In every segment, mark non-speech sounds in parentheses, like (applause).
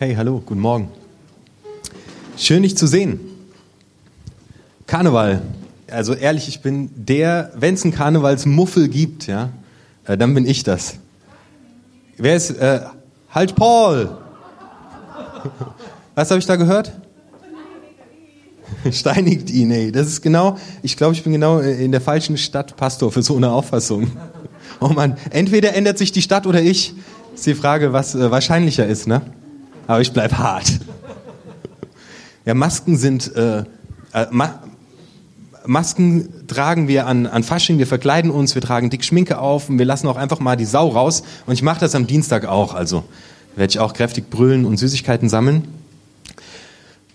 Hey, hallo, guten Morgen. Schön, dich zu sehen. Karneval. Also ehrlich, ich bin der, wenn es einen Karnevalsmuffel gibt, ja, äh, dann bin ich das. Wer ist, äh, halt Paul! (laughs) Was habe ich da gehört? (laughs) Steinigt ihn, ey. Das ist genau, ich glaube, ich bin genau in der falschen Stadt Pastor für so eine Auffassung. (laughs) Oh Mann, entweder ändert sich die Stadt oder ich. Ist die Frage, was äh, wahrscheinlicher ist, ne? Aber ich bleib hart. Ja, Masken sind, äh, äh, Ma Masken tragen wir an, an Fasching, wir verkleiden uns, wir tragen dick Schminke auf und wir lassen auch einfach mal die Sau raus. Und ich mache das am Dienstag auch, also werde ich auch kräftig brüllen und Süßigkeiten sammeln.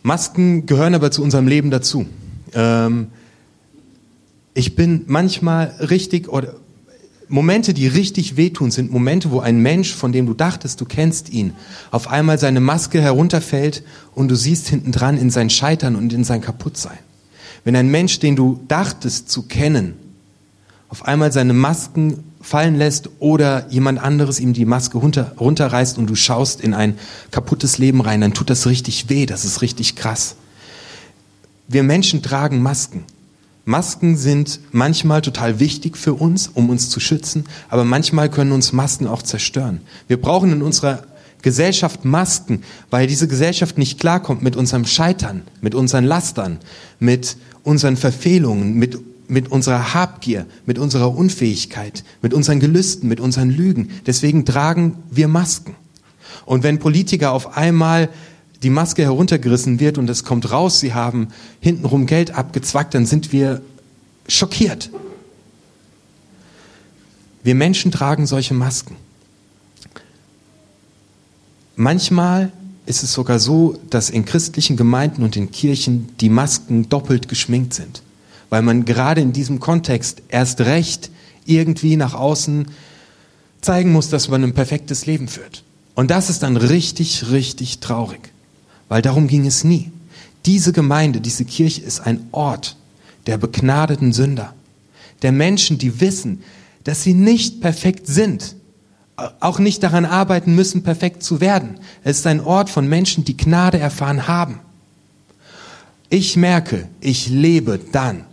Masken gehören aber zu unserem Leben dazu. Ähm, ich bin manchmal richtig oder Momente, die richtig wehtun, sind Momente, wo ein Mensch, von dem du dachtest, du kennst ihn, auf einmal seine Maske herunterfällt und du siehst hinten dran in sein Scheitern und in sein Kaputtsein. Wenn ein Mensch, den du dachtest zu kennen, auf einmal seine Masken fallen lässt oder jemand anderes ihm die Maske runter, runterreißt und du schaust in ein kaputtes Leben rein, dann tut das richtig weh, das ist richtig krass. Wir Menschen tragen Masken. Masken sind manchmal total wichtig für uns, um uns zu schützen, aber manchmal können uns Masken auch zerstören. Wir brauchen in unserer Gesellschaft Masken, weil diese Gesellschaft nicht klarkommt mit unserem Scheitern, mit unseren Lastern, mit unseren Verfehlungen, mit mit unserer Habgier, mit unserer Unfähigkeit, mit unseren Gelüsten, mit unseren Lügen. Deswegen tragen wir Masken. Und wenn Politiker auf einmal die Maske heruntergerissen wird und es kommt raus, sie haben hintenrum Geld abgezwackt, dann sind wir schockiert. Wir Menschen tragen solche Masken. Manchmal ist es sogar so, dass in christlichen Gemeinden und in Kirchen die Masken doppelt geschminkt sind weil man gerade in diesem Kontext erst recht irgendwie nach außen zeigen muss, dass man ein perfektes Leben führt. Und das ist dann richtig, richtig traurig, weil darum ging es nie. Diese Gemeinde, diese Kirche ist ein Ort der begnadeten Sünder, der Menschen, die wissen, dass sie nicht perfekt sind, auch nicht daran arbeiten müssen, perfekt zu werden. Es ist ein Ort von Menschen, die Gnade erfahren haben. Ich merke, ich lebe dann,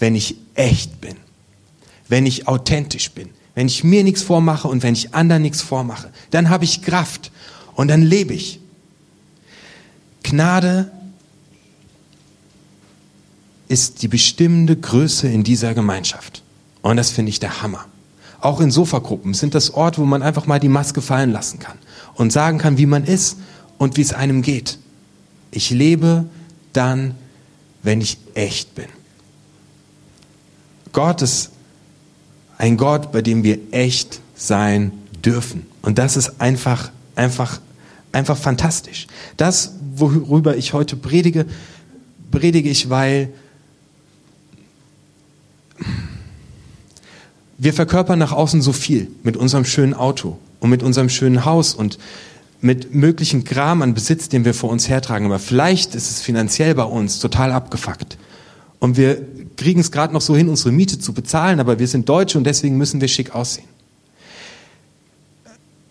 wenn ich echt bin, wenn ich authentisch bin, wenn ich mir nichts vormache und wenn ich anderen nichts vormache. Dann habe ich Kraft und dann lebe ich. Gnade ist die bestimmende Größe in dieser Gemeinschaft. Und das finde ich der Hammer. Auch in Sofagruppen sind das Ort, wo man einfach mal die Maske fallen lassen kann und sagen kann, wie man ist und wie es einem geht. Ich lebe dann, wenn ich echt bin. Gott ist ein Gott, bei dem wir echt sein dürfen. Und das ist einfach, einfach, einfach fantastisch. Das, worüber ich heute predige, predige ich, weil wir verkörpern nach außen so viel mit unserem schönen Auto und mit unserem schönen Haus und mit möglichen Kram an Besitz, den wir vor uns hertragen. Aber vielleicht ist es finanziell bei uns total abgefuckt. Und wir kriegen es gerade noch so hin, unsere Miete zu bezahlen, aber wir sind Deutsche und deswegen müssen wir schick aussehen.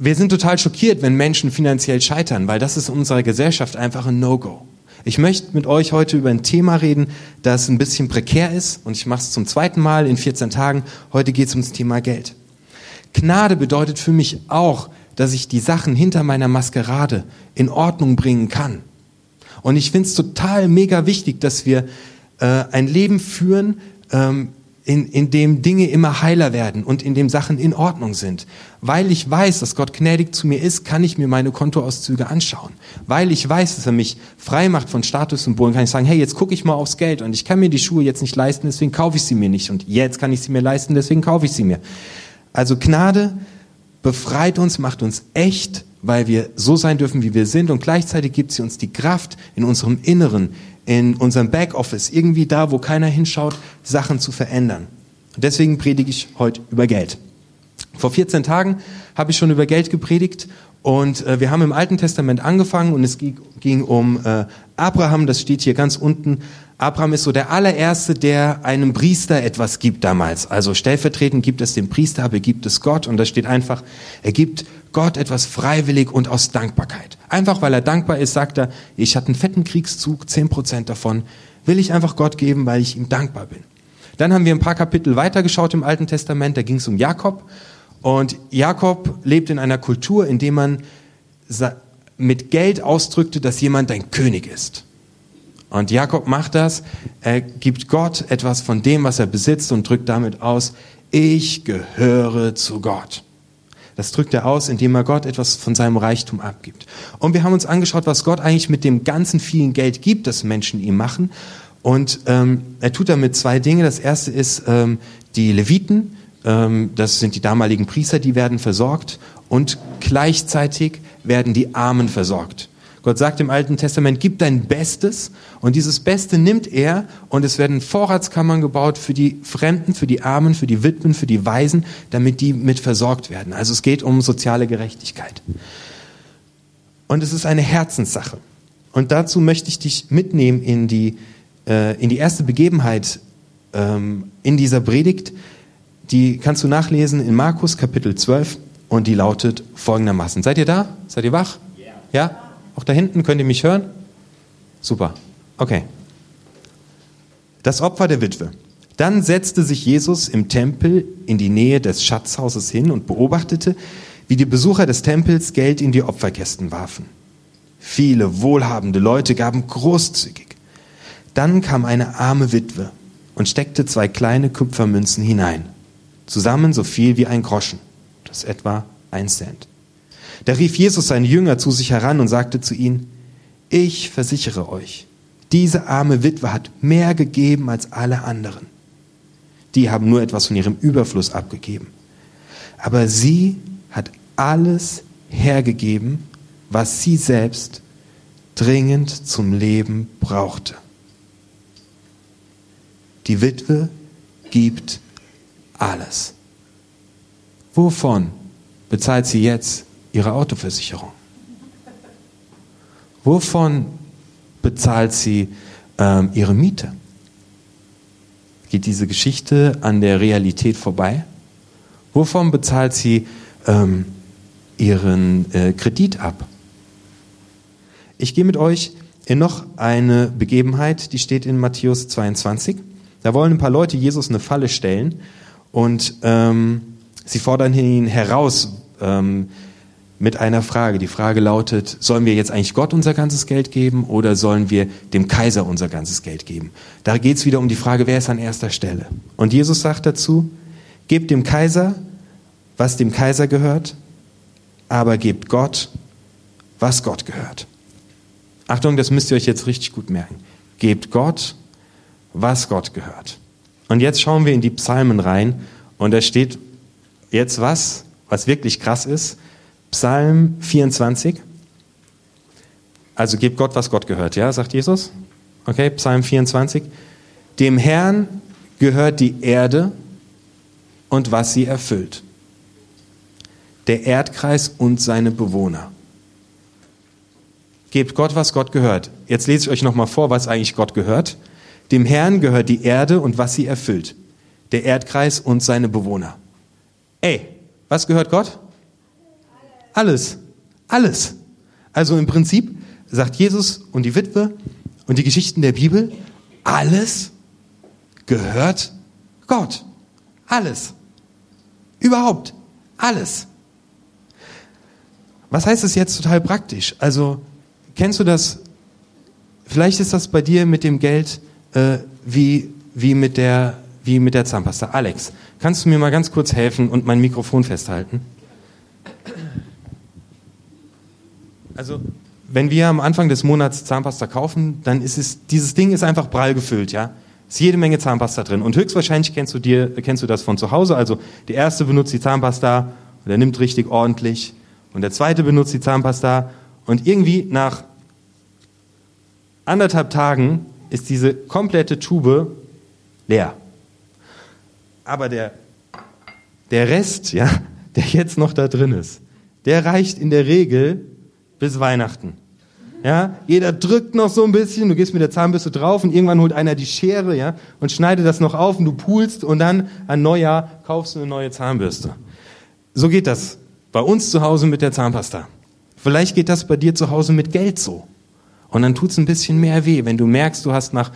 Wir sind total schockiert, wenn Menschen finanziell scheitern, weil das ist in unserer Gesellschaft einfach ein No-Go. Ich möchte mit euch heute über ein Thema reden, das ein bisschen prekär ist und ich mache es zum zweiten Mal in 14 Tagen. Heute geht es ums Thema Geld. Gnade bedeutet für mich auch, dass ich die Sachen hinter meiner Maskerade in Ordnung bringen kann. Und ich finde es total mega wichtig, dass wir äh, ein Leben führen, ähm, in, in dem Dinge immer heiler werden und in dem Sachen in Ordnung sind. Weil ich weiß, dass Gott gnädig zu mir ist, kann ich mir meine Kontoauszüge anschauen. Weil ich weiß, dass er mich frei macht von Statussymbolen, kann ich sagen, hey, jetzt gucke ich mal aufs Geld und ich kann mir die Schuhe jetzt nicht leisten, deswegen kaufe ich sie mir nicht. Und jetzt kann ich sie mir leisten, deswegen kaufe ich sie mir. Also Gnade befreit uns, macht uns echt, weil wir so sein dürfen, wie wir sind und gleichzeitig gibt sie uns die Kraft in unserem Inneren, in unserem Backoffice, irgendwie da, wo keiner hinschaut, Sachen zu verändern. Und deswegen predige ich heute über Geld. Vor 14 Tagen habe ich schon über Geld gepredigt und äh, wir haben im Alten Testament angefangen und es ging, ging um äh, Abraham, das steht hier ganz unten. Abraham ist so der allererste, der einem Priester etwas gibt damals. Also stellvertretend gibt es dem Priester, aber gibt es Gott und da steht einfach, er gibt Gott etwas freiwillig und aus Dankbarkeit. Einfach weil er dankbar ist, sagt er, ich hatte einen fetten Kriegszug, zehn Prozent davon will ich einfach Gott geben, weil ich ihm dankbar bin. Dann haben wir ein paar Kapitel weitergeschaut im Alten Testament, da ging es um Jakob. Und Jakob lebt in einer Kultur, in der man mit Geld ausdrückte, dass jemand ein König ist. Und Jakob macht das, er gibt Gott etwas von dem, was er besitzt und drückt damit aus, ich gehöre zu Gott. Das drückt er aus, indem er Gott etwas von seinem Reichtum abgibt. Und wir haben uns angeschaut, was Gott eigentlich mit dem ganzen vielen Geld gibt, das Menschen ihm machen. Und ähm, er tut damit zwei Dinge. Das erste ist ähm, die Leviten, ähm, das sind die damaligen Priester, die werden versorgt. Und gleichzeitig werden die Armen versorgt. Gott sagt im Alten Testament, gib dein Bestes und dieses Beste nimmt er und es werden Vorratskammern gebaut für die Fremden, für die Armen, für die Witwen, für die Waisen, damit die mit versorgt werden. Also es geht um soziale Gerechtigkeit. Und es ist eine Herzenssache. Und dazu möchte ich dich mitnehmen in die, äh, in die erste Begebenheit ähm, in dieser Predigt. Die kannst du nachlesen in Markus Kapitel 12 und die lautet folgendermaßen. Seid ihr da? Seid ihr wach? Ja? Auch da hinten könnt ihr mich hören? Super. Okay. Das Opfer der Witwe. Dann setzte sich Jesus im Tempel in die Nähe des Schatzhauses hin und beobachtete, wie die Besucher des Tempels Geld in die Opferkästen warfen. Viele wohlhabende Leute gaben großzügig. Dann kam eine arme Witwe und steckte zwei kleine Kupfermünzen hinein, zusammen so viel wie ein Groschen, das etwa ein Cent. Da rief Jesus seine Jünger zu sich heran und sagte zu ihnen, ich versichere euch, diese arme Witwe hat mehr gegeben als alle anderen. Die haben nur etwas von ihrem Überfluss abgegeben. Aber sie hat alles hergegeben, was sie selbst dringend zum Leben brauchte. Die Witwe gibt alles. Wovon bezahlt sie jetzt ihre Autoversicherung? Wovon bezahlt sie ähm, ihre Miete? Geht diese Geschichte an der Realität vorbei? Wovon bezahlt sie ähm, ihren äh, Kredit ab? Ich gehe mit euch in noch eine Begebenheit, die steht in Matthäus 22. Da wollen ein paar Leute Jesus eine Falle stellen und ähm, sie fordern ihn heraus, ähm, mit einer Frage. Die Frage lautet, sollen wir jetzt eigentlich Gott unser ganzes Geld geben oder sollen wir dem Kaiser unser ganzes Geld geben? Da geht es wieder um die Frage, wer ist an erster Stelle? Und Jesus sagt dazu, gebt dem Kaiser, was dem Kaiser gehört, aber gebt Gott, was Gott gehört. Achtung, das müsst ihr euch jetzt richtig gut merken. Gebt Gott, was Gott gehört. Und jetzt schauen wir in die Psalmen rein und da steht jetzt was, was wirklich krass ist. Psalm 24. Also gebt Gott, was Gott gehört, ja, sagt Jesus. Okay, Psalm 24. Dem Herrn gehört die Erde und was sie erfüllt. Der Erdkreis und seine Bewohner. Gebt Gott, was Gott gehört. Jetzt lese ich euch nochmal vor, was eigentlich Gott gehört. Dem Herrn gehört die Erde und was sie erfüllt. Der Erdkreis und seine Bewohner. Ey, was gehört Gott? Alles. Alles. Also im Prinzip sagt Jesus und die Witwe und die Geschichten der Bibel, alles gehört Gott. Alles. Überhaupt. Alles. Was heißt das jetzt total praktisch? Also, kennst du das? Vielleicht ist das bei dir mit dem Geld äh, wie, wie, mit der, wie mit der Zahnpasta. Alex, kannst du mir mal ganz kurz helfen und mein Mikrofon festhalten? Also, wenn wir am Anfang des Monats Zahnpasta kaufen, dann ist es, dieses Ding ist einfach prall gefüllt, ja. Ist jede Menge Zahnpasta drin. Und höchstwahrscheinlich kennst du dir, kennst du das von zu Hause. Also, der erste benutzt die Zahnpasta und er nimmt richtig ordentlich. Und der zweite benutzt die Zahnpasta und irgendwie nach anderthalb Tagen ist diese komplette Tube leer. Aber der, der Rest, ja, (laughs) der jetzt noch da drin ist, der reicht in der Regel bis Weihnachten. Ja, jeder drückt noch so ein bisschen, du gehst mit der Zahnbürste drauf und irgendwann holt einer die Schere, ja, und schneidet das noch auf und du pulst und dann an Neujahr kaufst du eine neue Zahnbürste. So geht das Bei uns zu Hause mit der Zahnpasta. Vielleicht geht das bei dir zu Hause mit Geld so. Und dann tut's ein bisschen mehr weh, wenn du merkst, du hast nach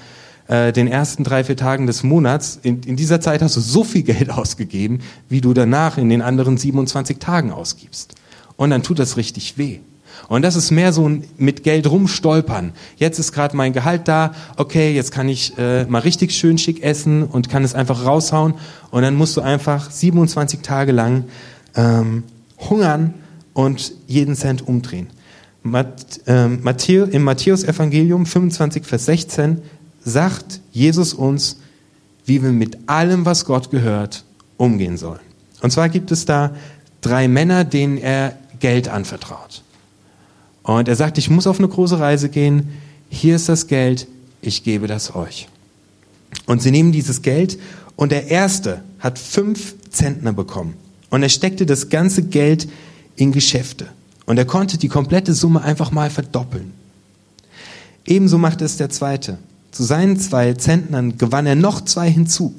äh, den ersten drei, vier Tagen des Monats, in, in dieser Zeit hast du so viel (laughs) Geld ausgegeben, wie du danach in den anderen 27 Tagen ausgibst. Und dann tut das richtig weh. Und das ist mehr so ein mit Geld rumstolpern. Jetzt ist gerade mein Gehalt da, okay, jetzt kann ich äh, mal richtig schön schick essen und kann es einfach raushauen. Und dann musst du einfach 27 Tage lang ähm, hungern und jeden Cent umdrehen. Mat, äh, Matthäus, Im Matthäus-Evangelium 25, Vers 16 sagt Jesus uns, wie wir mit allem, was Gott gehört, umgehen sollen. Und zwar gibt es da drei Männer, denen er Geld anvertraut. Und er sagt, ich muss auf eine große Reise gehen, hier ist das Geld, ich gebe das euch. Und sie nehmen dieses Geld und der erste hat fünf Zentner bekommen. Und er steckte das ganze Geld in Geschäfte. Und er konnte die komplette Summe einfach mal verdoppeln. Ebenso machte es der zweite. Zu seinen zwei Zentnern gewann er noch zwei hinzu.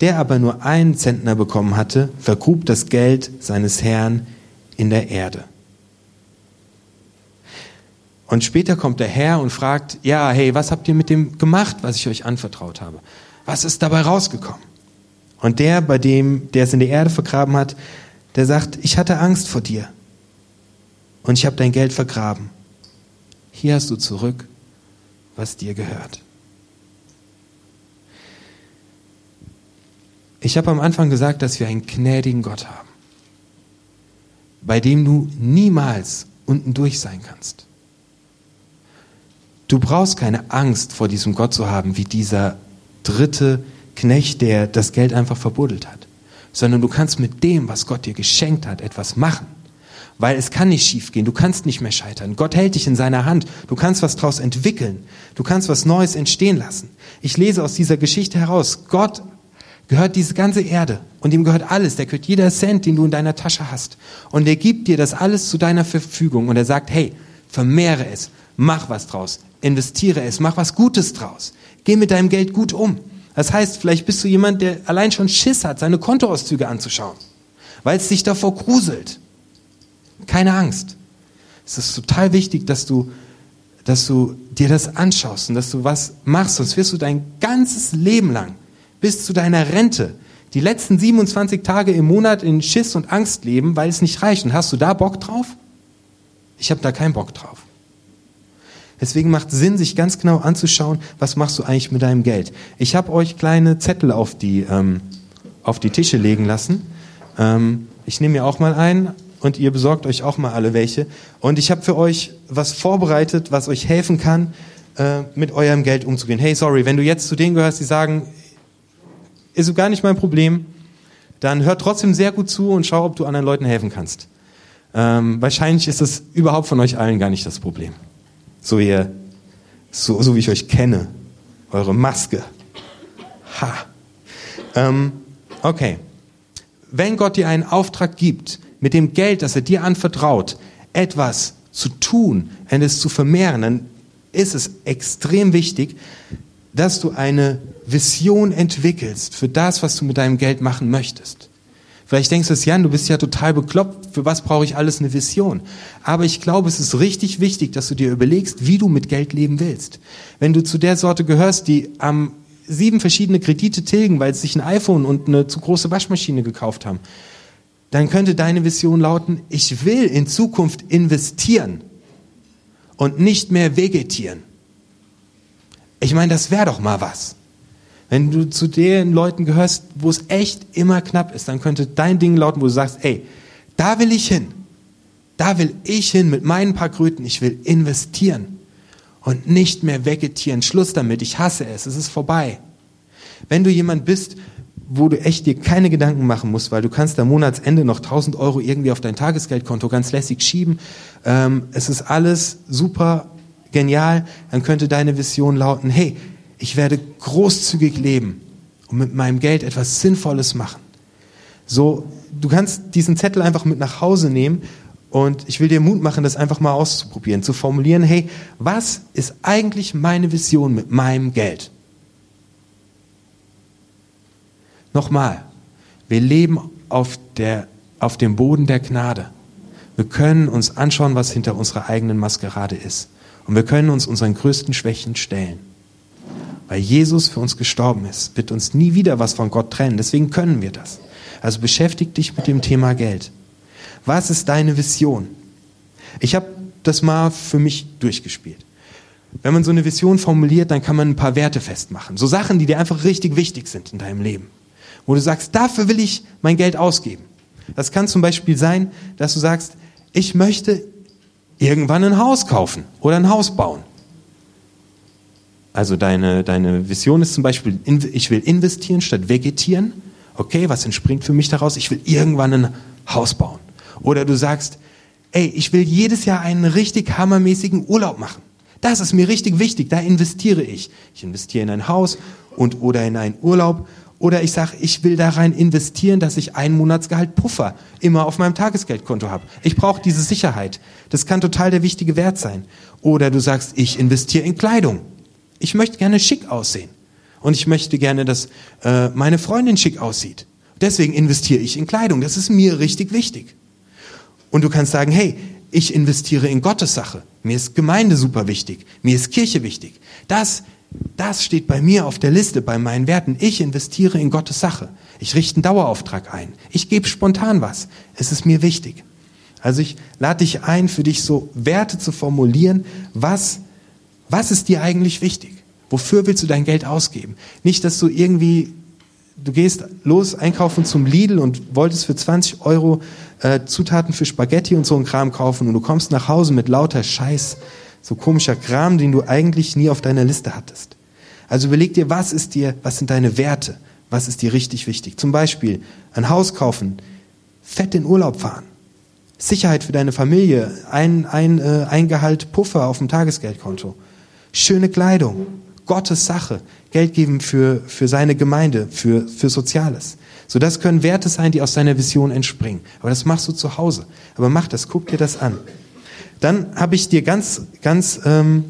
Der aber nur einen Zentner bekommen hatte, vergrub das Geld seines Herrn in der Erde. Und später kommt der Herr und fragt, ja, hey, was habt ihr mit dem gemacht, was ich euch anvertraut habe? Was ist dabei rausgekommen? Und der, bei dem, der es in der Erde vergraben hat, der sagt, ich hatte Angst vor dir und ich habe dein Geld vergraben. Hier hast du zurück, was dir gehört. Ich habe am Anfang gesagt, dass wir einen gnädigen Gott haben, bei dem du niemals unten durch sein kannst. Du brauchst keine Angst vor diesem Gott zu haben, wie dieser dritte Knecht, der das Geld einfach verbuddelt hat, sondern du kannst mit dem, was Gott dir geschenkt hat, etwas machen. Weil es kann nicht schiefgehen, du kannst nicht mehr scheitern. Gott hält dich in seiner Hand, du kannst was daraus entwickeln, du kannst was Neues entstehen lassen. Ich lese aus dieser Geschichte heraus, Gott gehört diese ganze Erde und ihm gehört alles, der gehört jeder Cent, den du in deiner Tasche hast. Und er gibt dir das alles zu deiner Verfügung und er sagt, hey, vermehre es, mach was draus, investiere es, mach was Gutes draus. Geh mit deinem Geld gut um. Das heißt, vielleicht bist du jemand, der allein schon Schiss hat, seine Kontoauszüge anzuschauen, weil es dich davor gruselt. Keine Angst. Es ist total wichtig, dass du, dass du dir das anschaust und dass du was machst, sonst wirst du dein ganzes Leben lang bis zu deiner Rente die letzten 27 Tage im Monat in Schiss und Angst leben, weil es nicht reicht. Und hast du da Bock drauf? Ich habe da keinen Bock drauf. Deswegen macht Sinn, sich ganz genau anzuschauen, was machst du eigentlich mit deinem Geld. Ich habe euch kleine Zettel auf die, ähm, auf die Tische legen lassen. Ähm, ich nehme mir auch mal einen und ihr besorgt euch auch mal alle welche. Und ich habe für euch was vorbereitet, was euch helfen kann, äh, mit eurem Geld umzugehen. Hey, sorry, wenn du jetzt zu denen gehörst, die sagen, ist so gar nicht mein Problem, dann hör trotzdem sehr gut zu und schau, ob du anderen Leuten helfen kannst. Ähm, wahrscheinlich ist das überhaupt von euch allen gar nicht das Problem. So ihr, so, so wie ich euch kenne. Eure Maske. Ha. Ähm, okay. Wenn Gott dir einen Auftrag gibt, mit dem Geld, das er dir anvertraut, etwas zu tun, es zu vermehren, dann ist es extrem wichtig, dass du eine Vision entwickelst für das, was du mit deinem Geld machen möchtest. Vielleicht denkst du es, Jan, du bist ja total bekloppt, für was brauche ich alles eine Vision? Aber ich glaube, es ist richtig wichtig, dass du dir überlegst, wie du mit Geld leben willst. Wenn du zu der Sorte gehörst, die am sieben verschiedene Kredite tilgen, weil sie sich ein iPhone und eine zu große Waschmaschine gekauft haben, dann könnte deine Vision lauten, ich will in Zukunft investieren und nicht mehr vegetieren. Ich meine, das wäre doch mal was. Wenn du zu den Leuten gehörst, wo es echt immer knapp ist, dann könnte dein Ding lauten, wo du sagst, ey, da will ich hin. Da will ich hin mit meinen paar Kröten. Ich will investieren und nicht mehr vegetieren. Schluss damit. Ich hasse es. Es ist vorbei. Wenn du jemand bist, wo du echt dir keine Gedanken machen musst, weil du kannst am Monatsende noch 1000 Euro irgendwie auf dein Tagesgeldkonto ganz lässig schieben. Ähm, es ist alles super genial. Dann könnte deine Vision lauten, hey, ich werde großzügig leben und mit meinem Geld etwas Sinnvolles machen. So, du kannst diesen Zettel einfach mit nach Hause nehmen und ich will dir Mut machen, das einfach mal auszuprobieren, zu formulieren, hey, was ist eigentlich meine Vision mit meinem Geld? Nochmal, wir leben auf der auf dem Boden der Gnade. Wir können uns anschauen, was hinter unserer eigenen Maskerade ist. Und wir können uns unseren größten Schwächen stellen. Weil Jesus für uns gestorben ist, wird uns nie wieder was von Gott trennen. Deswegen können wir das. Also beschäftig dich mit dem Thema Geld. Was ist deine Vision? Ich habe das mal für mich durchgespielt. Wenn man so eine Vision formuliert, dann kann man ein paar Werte festmachen. So Sachen, die dir einfach richtig wichtig sind in deinem Leben. Wo du sagst, dafür will ich mein Geld ausgeben. Das kann zum Beispiel sein, dass du sagst, ich möchte irgendwann ein Haus kaufen oder ein Haus bauen. Also deine, deine Vision ist zum Beispiel, ich will investieren statt vegetieren. Okay, was entspringt für mich daraus? Ich will irgendwann ein Haus bauen. Oder du sagst, ey, ich will jedes Jahr einen richtig hammermäßigen Urlaub machen. Das ist mir richtig wichtig, da investiere ich. Ich investiere in ein Haus und oder in einen Urlaub oder ich sage, ich will da rein investieren, dass ich einen Monatsgehalt Puffer immer auf meinem Tagesgeldkonto habe. Ich brauche diese Sicherheit. Das kann total der wichtige Wert sein. Oder du sagst, ich investiere in Kleidung. Ich möchte gerne schick aussehen. Und ich möchte gerne, dass äh, meine Freundin schick aussieht. Deswegen investiere ich in Kleidung. Das ist mir richtig wichtig. Und du kannst sagen, hey, ich investiere in Gottes Sache. Mir ist Gemeinde super wichtig. Mir ist Kirche wichtig. Das, das steht bei mir auf der Liste, bei meinen Werten. Ich investiere in Gottes Sache. Ich richte einen Dauerauftrag ein. Ich gebe spontan was. Es ist mir wichtig. Also ich lade dich ein, für dich so Werte zu formulieren. Was, was ist dir eigentlich wichtig? Wofür willst du dein Geld ausgeben? Nicht, dass du irgendwie du gehst los einkaufen zum Lidl und wolltest für 20 Euro äh, Zutaten für Spaghetti und so ein Kram kaufen und du kommst nach Hause mit lauter Scheiß, so komischer Kram, den du eigentlich nie auf deiner Liste hattest. Also überleg dir, was ist dir, was sind deine Werte? Was ist dir richtig wichtig? Zum Beispiel ein Haus kaufen, fett in Urlaub fahren, Sicherheit für deine Familie, ein, ein, äh, ein Gehalt Puffer auf dem Tagesgeldkonto, schöne Kleidung, Gottes Sache, Geld geben für, für seine Gemeinde, für, für Soziales. So, das können Werte sein, die aus deiner Vision entspringen. Aber das machst du zu Hause. Aber mach das, guck dir das an. Dann habe ich dir ganz, ganz, ähm,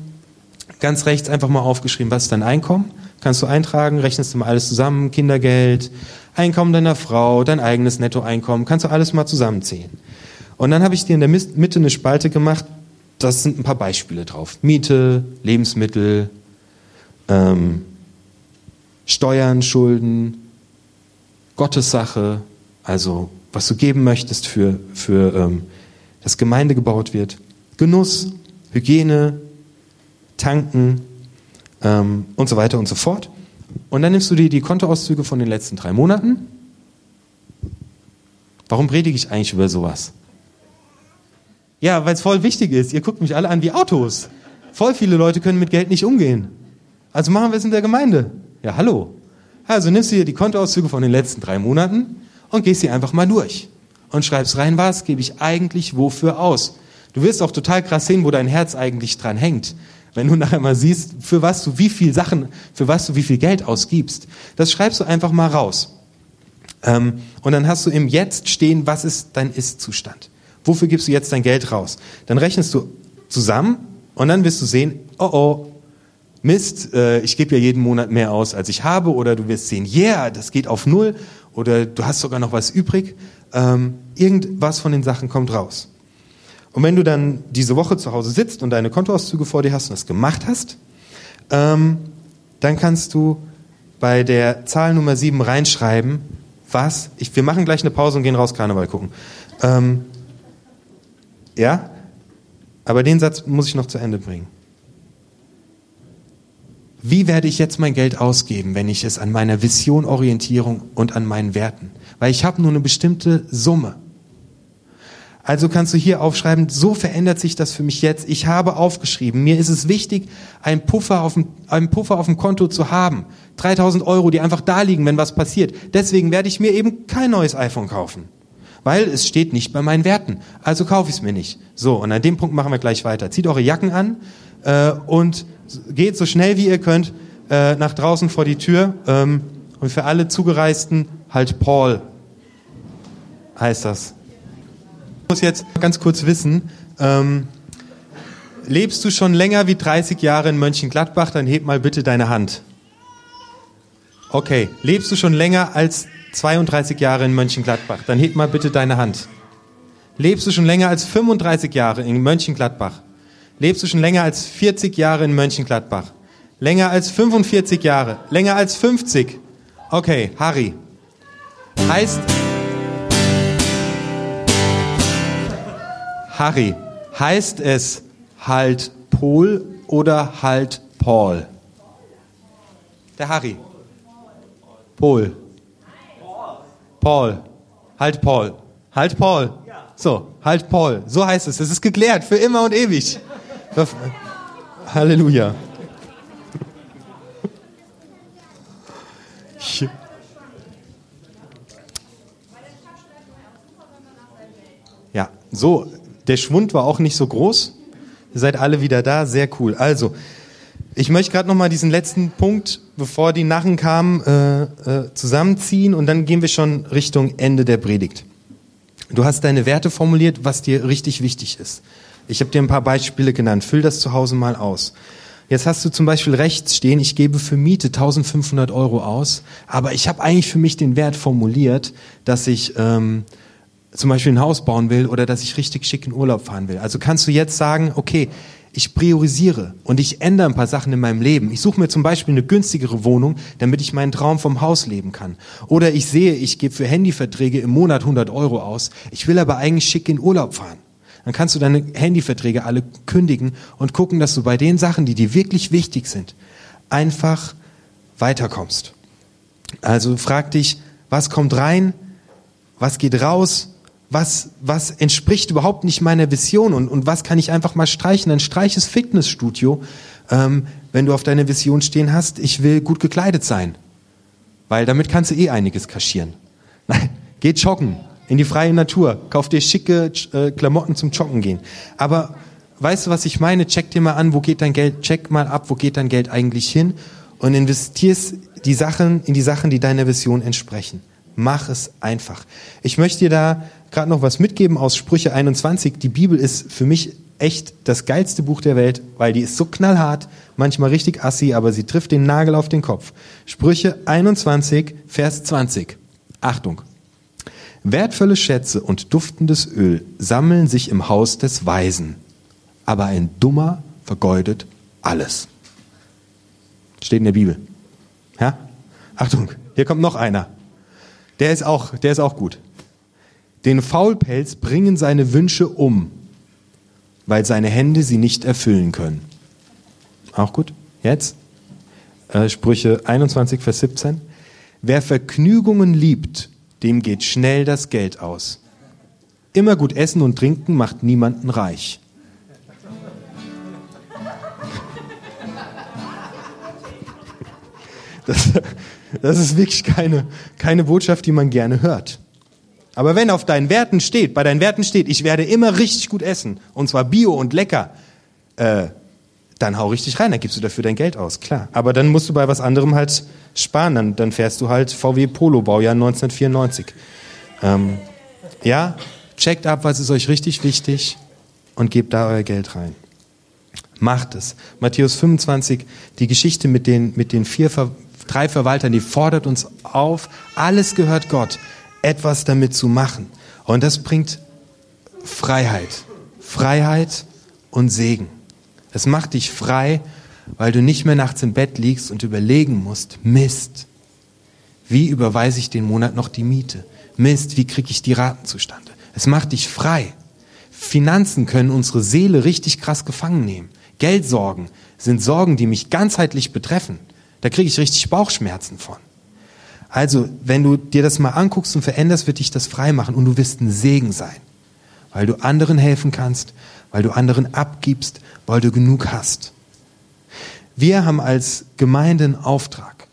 ganz rechts einfach mal aufgeschrieben, was ist dein Einkommen? Kannst du eintragen, rechnest du mal alles zusammen, Kindergeld, Einkommen deiner Frau, dein eigenes Nettoeinkommen, kannst du alles mal zusammenzählen. Und dann habe ich dir in der Mitte eine Spalte gemacht, das sind ein paar Beispiele drauf. Miete, Lebensmittel, ähm, Steuern, Schulden, Gottes Sache, also was du geben möchtest für, für ähm, dass Gemeinde gebaut wird, Genuss, Hygiene, Tanken ähm, und so weiter und so fort. Und dann nimmst du dir die Kontoauszüge von den letzten drei Monaten. Warum predige ich eigentlich über sowas? Ja, weil es voll wichtig ist. Ihr guckt mich alle an wie Autos. Voll viele Leute können mit Geld nicht umgehen. Also machen wir es in der Gemeinde. Ja, hallo. Also nimmst du dir die Kontoauszüge von den letzten drei Monaten und gehst sie einfach mal durch und schreibst rein, was gebe ich eigentlich wofür aus. Du wirst auch total krass sehen, wo dein Herz eigentlich dran hängt. Wenn du (laughs) nachher mal siehst, für was du wie viel Sachen, für was du wie viel Geld ausgibst. Das schreibst du einfach mal raus. Ähm, und dann hast du im Jetzt stehen, was ist dein Ist-Zustand. Wofür gibst du jetzt dein Geld raus? Dann rechnest du zusammen und dann wirst du sehen, oh oh, Mist, äh, ich gebe ja jeden Monat mehr aus, als ich habe, oder du wirst sehen, yeah, das geht auf null, oder du hast sogar noch was übrig. Ähm, irgendwas von den Sachen kommt raus. Und wenn du dann diese Woche zu Hause sitzt und deine Kontoauszüge vor dir hast und das gemacht hast, ähm, dann kannst du bei der Zahl Nummer 7 reinschreiben, was, ich, wir machen gleich eine Pause und gehen raus Karneval gucken. Ähm, ja, aber den Satz muss ich noch zu Ende bringen wie werde ich jetzt mein Geld ausgeben, wenn ich es an meiner Vision Orientierung und an meinen Werten? Weil ich habe nur eine bestimmte Summe. Also kannst du hier aufschreiben, so verändert sich das für mich jetzt. Ich habe aufgeschrieben, mir ist es wichtig, einen Puffer auf dem, einen Puffer auf dem Konto zu haben. 3000 Euro, die einfach da liegen, wenn was passiert. Deswegen werde ich mir eben kein neues iPhone kaufen. Weil es steht nicht bei meinen Werten. Also kaufe ich es mir nicht. So, und an dem Punkt machen wir gleich weiter. Zieht eure Jacken an äh, und geht so schnell wie ihr könnt äh, nach draußen vor die Tür. Ähm, und für alle Zugereisten halt Paul heißt das. Ich muss jetzt ganz kurz wissen, ähm, lebst du schon länger wie 30 Jahre in Mönchengladbach, dann heb mal bitte deine Hand. Okay, lebst du schon länger als 32 Jahre in Mönchengladbach? Dann heb mal bitte deine Hand. Lebst du schon länger als 35 Jahre in Mönchengladbach? Lebst du schon länger als 40 Jahre in Mönchengladbach? Länger als 45 Jahre? Länger als 50? Okay, Harry. Heißt, Harry, heißt es halt Paul oder halt Paul? Der Harry. Paul. Paul. Halt Paul. Halt Paul. So, halt Paul. So heißt es. Es ist geklärt für immer und ewig. (laughs) Halleluja. Ja, so, der Schwund war auch nicht so groß. Ihr seid alle wieder da, sehr cool. Also, ich möchte gerade noch mal diesen letzten Punkt, bevor die Narren kamen, äh, äh, zusammenziehen und dann gehen wir schon Richtung Ende der Predigt. Du hast deine Werte formuliert, was dir richtig wichtig ist. Ich habe dir ein paar Beispiele genannt. Füll das zu Hause mal aus. Jetzt hast du zum Beispiel rechts stehen, ich gebe für Miete 1500 Euro aus, aber ich habe eigentlich für mich den Wert formuliert, dass ich ähm, zum Beispiel ein Haus bauen will oder dass ich richtig schick in Urlaub fahren will. Also kannst du jetzt sagen, okay, ich priorisiere und ich ändere ein paar Sachen in meinem Leben. Ich suche mir zum Beispiel eine günstigere Wohnung, damit ich meinen Traum vom Haus leben kann. Oder ich sehe, ich gebe für Handyverträge im Monat 100 Euro aus. Ich will aber eigentlich schick in Urlaub fahren. Dann kannst du deine Handyverträge alle kündigen und gucken, dass du bei den Sachen, die dir wirklich wichtig sind, einfach weiterkommst. Also frag dich, was kommt rein, was geht raus was, was entspricht überhaupt nicht meiner Vision und, und was kann ich einfach mal streichen? Dann streich das Fitnessstudio, ähm, wenn du auf deiner Vision stehen hast, ich will gut gekleidet sein. Weil damit kannst du eh einiges kaschieren. Nein, geh joggen in die freie Natur, kauf dir schicke äh, Klamotten zum Joggen gehen. Aber weißt du, was ich meine? Check dir mal an, wo geht dein Geld, check mal ab, wo geht dein Geld eigentlich hin und investierst die Sachen in die Sachen, die deiner Vision entsprechen. Mach es einfach. Ich möchte dir da gerade noch was mitgeben aus Sprüche 21. Die Bibel ist für mich echt das geilste Buch der Welt, weil die ist so knallhart, manchmal richtig assi, aber sie trifft den Nagel auf den Kopf. Sprüche 21, Vers 20. Achtung. Wertvolle Schätze und duftendes Öl sammeln sich im Haus des Weisen, aber ein Dummer vergeudet alles. Steht in der Bibel. Ja? Achtung, hier kommt noch einer. Der ist auch, der ist auch gut. Den Faulpelz bringen seine Wünsche um, weil seine Hände sie nicht erfüllen können. Auch gut. Jetzt äh, Sprüche 21, Vers 17. Wer Vergnügungen liebt, dem geht schnell das Geld aus. Immer gut essen und trinken macht niemanden reich. Das, das ist wirklich keine, keine Botschaft, die man gerne hört. Aber wenn auf deinen Werten steht, bei deinen Werten steht, ich werde immer richtig gut essen, und zwar bio und lecker, äh, dann hau richtig rein, dann gibst du dafür dein Geld aus, klar. Aber dann musst du bei was anderem halt sparen, dann, dann fährst du halt VW Polo, Baujahr 1994. Ähm, ja, checkt ab, was ist euch richtig wichtig und gebt da euer Geld rein. Macht es. Matthäus 25, die Geschichte mit den, mit den vier, drei Verwaltern, die fordert uns auf, alles gehört Gott etwas damit zu machen. Und das bringt Freiheit. Freiheit und Segen. Es macht dich frei, weil du nicht mehr nachts im Bett liegst und überlegen musst, Mist, wie überweise ich den Monat noch die Miete? Mist, wie kriege ich die Raten zustande? Es macht dich frei. Finanzen können unsere Seele richtig krass gefangen nehmen. Geldsorgen sind Sorgen, die mich ganzheitlich betreffen. Da kriege ich richtig Bauchschmerzen von. Also, wenn du dir das mal anguckst und veränderst, wird dich das frei machen und du wirst ein Segen sein. Weil du anderen helfen kannst, weil du anderen abgibst, weil du genug hast. Wir haben als Gemeinde einen Auftrag,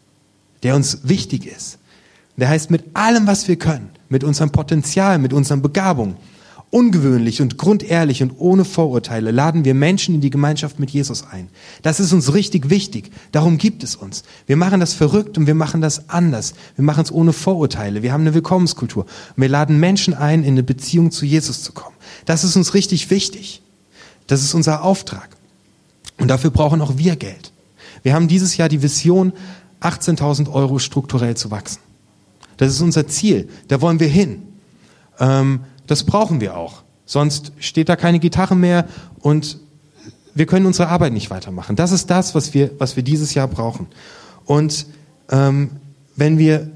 der uns wichtig ist. Der heißt, mit allem, was wir können, mit unserem Potenzial, mit unseren Begabungen, Ungewöhnlich und grundehrlich und ohne Vorurteile laden wir Menschen in die Gemeinschaft mit Jesus ein. Das ist uns richtig wichtig. Darum gibt es uns. Wir machen das verrückt und wir machen das anders. Wir machen es ohne Vorurteile. Wir haben eine Willkommenskultur. Und wir laden Menschen ein, in eine Beziehung zu Jesus zu kommen. Das ist uns richtig wichtig. Das ist unser Auftrag. Und dafür brauchen auch wir Geld. Wir haben dieses Jahr die Vision, 18.000 Euro strukturell zu wachsen. Das ist unser Ziel. Da wollen wir hin. Ähm, das brauchen wir auch. Sonst steht da keine Gitarre mehr und wir können unsere Arbeit nicht weitermachen. Das ist das, was wir, was wir dieses Jahr brauchen. Und ähm, wenn wir,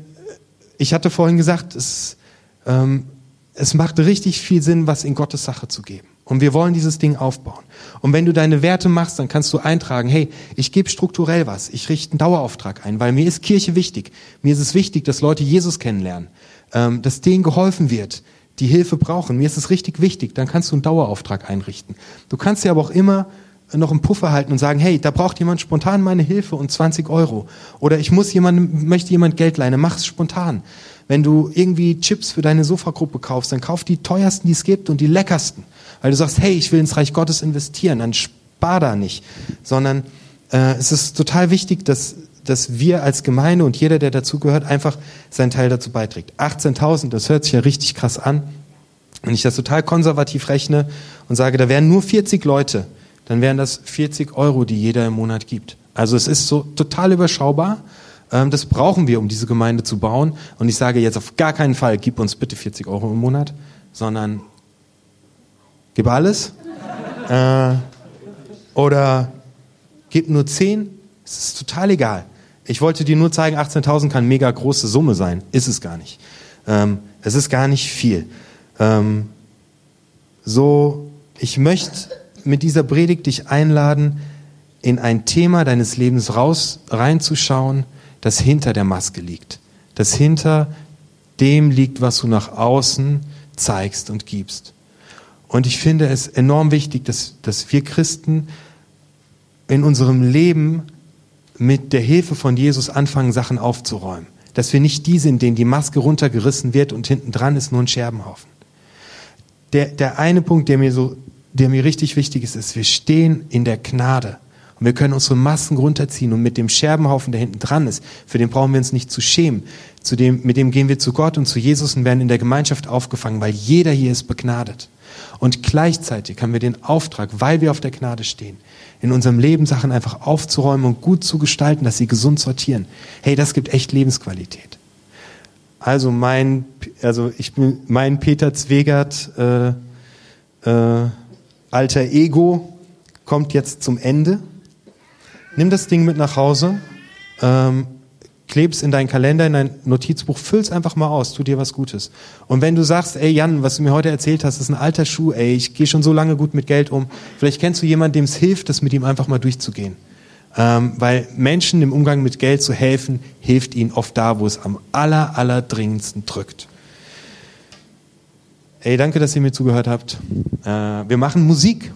ich hatte vorhin gesagt, es, ähm, es macht richtig viel Sinn, was in Gottes Sache zu geben. Und wir wollen dieses Ding aufbauen. Und wenn du deine Werte machst, dann kannst du eintragen, hey, ich gebe strukturell was, ich richte einen Dauerauftrag ein, weil mir ist Kirche wichtig. Mir ist es wichtig, dass Leute Jesus kennenlernen, ähm, dass denen geholfen wird, die Hilfe brauchen. Mir ist es richtig wichtig, dann kannst du einen Dauerauftrag einrichten. Du kannst dir aber auch immer noch einen Puffer halten und sagen, hey, da braucht jemand spontan meine Hilfe und 20 Euro. Oder ich muss jemandem, möchte jemand Geld leihen, mach's spontan. Wenn du irgendwie Chips für deine Sofagruppe kaufst, dann kauf die teuersten, die es gibt und die leckersten weil du sagst, hey, ich will ins Reich Gottes investieren, dann spar da nicht, sondern äh, es ist total wichtig, dass, dass wir als Gemeinde und jeder, der dazugehört, einfach seinen Teil dazu beiträgt. 18.000, das hört sich ja richtig krass an. Wenn ich das total konservativ rechne und sage, da wären nur 40 Leute, dann wären das 40 Euro, die jeder im Monat gibt. Also es ist so total überschaubar. Ähm, das brauchen wir, um diese Gemeinde zu bauen. Und ich sage jetzt auf gar keinen Fall, gib uns bitte 40 Euro im Monat, sondern Gib alles. Äh, oder gib nur 10. Es ist total egal. Ich wollte dir nur zeigen, 18.000 kann mega große Summe sein. Ist es gar nicht. Ähm, es ist gar nicht viel. Ähm, so, ich möchte mit dieser Predigt dich einladen, in ein Thema deines Lebens raus, reinzuschauen, das hinter der Maske liegt. Das hinter dem liegt, was du nach außen zeigst und gibst. Und ich finde es enorm wichtig, dass, dass wir Christen in unserem Leben mit der Hilfe von Jesus anfangen, Sachen aufzuräumen. Dass wir nicht die sind, denen die Maske runtergerissen wird und hinten dran ist nur ein Scherbenhaufen. Der, der eine Punkt, der mir so, der mir richtig wichtig ist, ist, wir stehen in der Gnade. Und wir können unsere Masken runterziehen und mit dem Scherbenhaufen, der hinten dran ist, für den brauchen wir uns nicht zu schämen. Zu dem, mit dem gehen wir zu Gott und zu Jesus und werden in der Gemeinschaft aufgefangen, weil jeder hier ist begnadet. Und gleichzeitig haben wir den Auftrag, weil wir auf der Gnade stehen, in unserem Leben Sachen einfach aufzuräumen und gut zu gestalten, dass sie gesund sortieren. Hey, das gibt echt Lebensqualität. Also mein, also ich bin mein Peter Zwegert äh, äh, alter Ego kommt jetzt zum Ende. Nimm das Ding mit nach Hause. Ähm, kleb's in deinen Kalender, in dein Notizbuch, füll's einfach mal aus, tu dir was Gutes. Und wenn du sagst, ey Jan, was du mir heute erzählt hast, ist ein alter Schuh, ey, ich gehe schon so lange gut mit Geld um, vielleicht kennst du jemanden, dem es hilft, das mit ihm einfach mal durchzugehen. Ähm, weil Menschen im Umgang mit Geld zu helfen, hilft ihnen oft da, wo es am aller, aller dringendsten drückt. Ey, danke, dass ihr mir zugehört habt. Äh, wir machen Musik.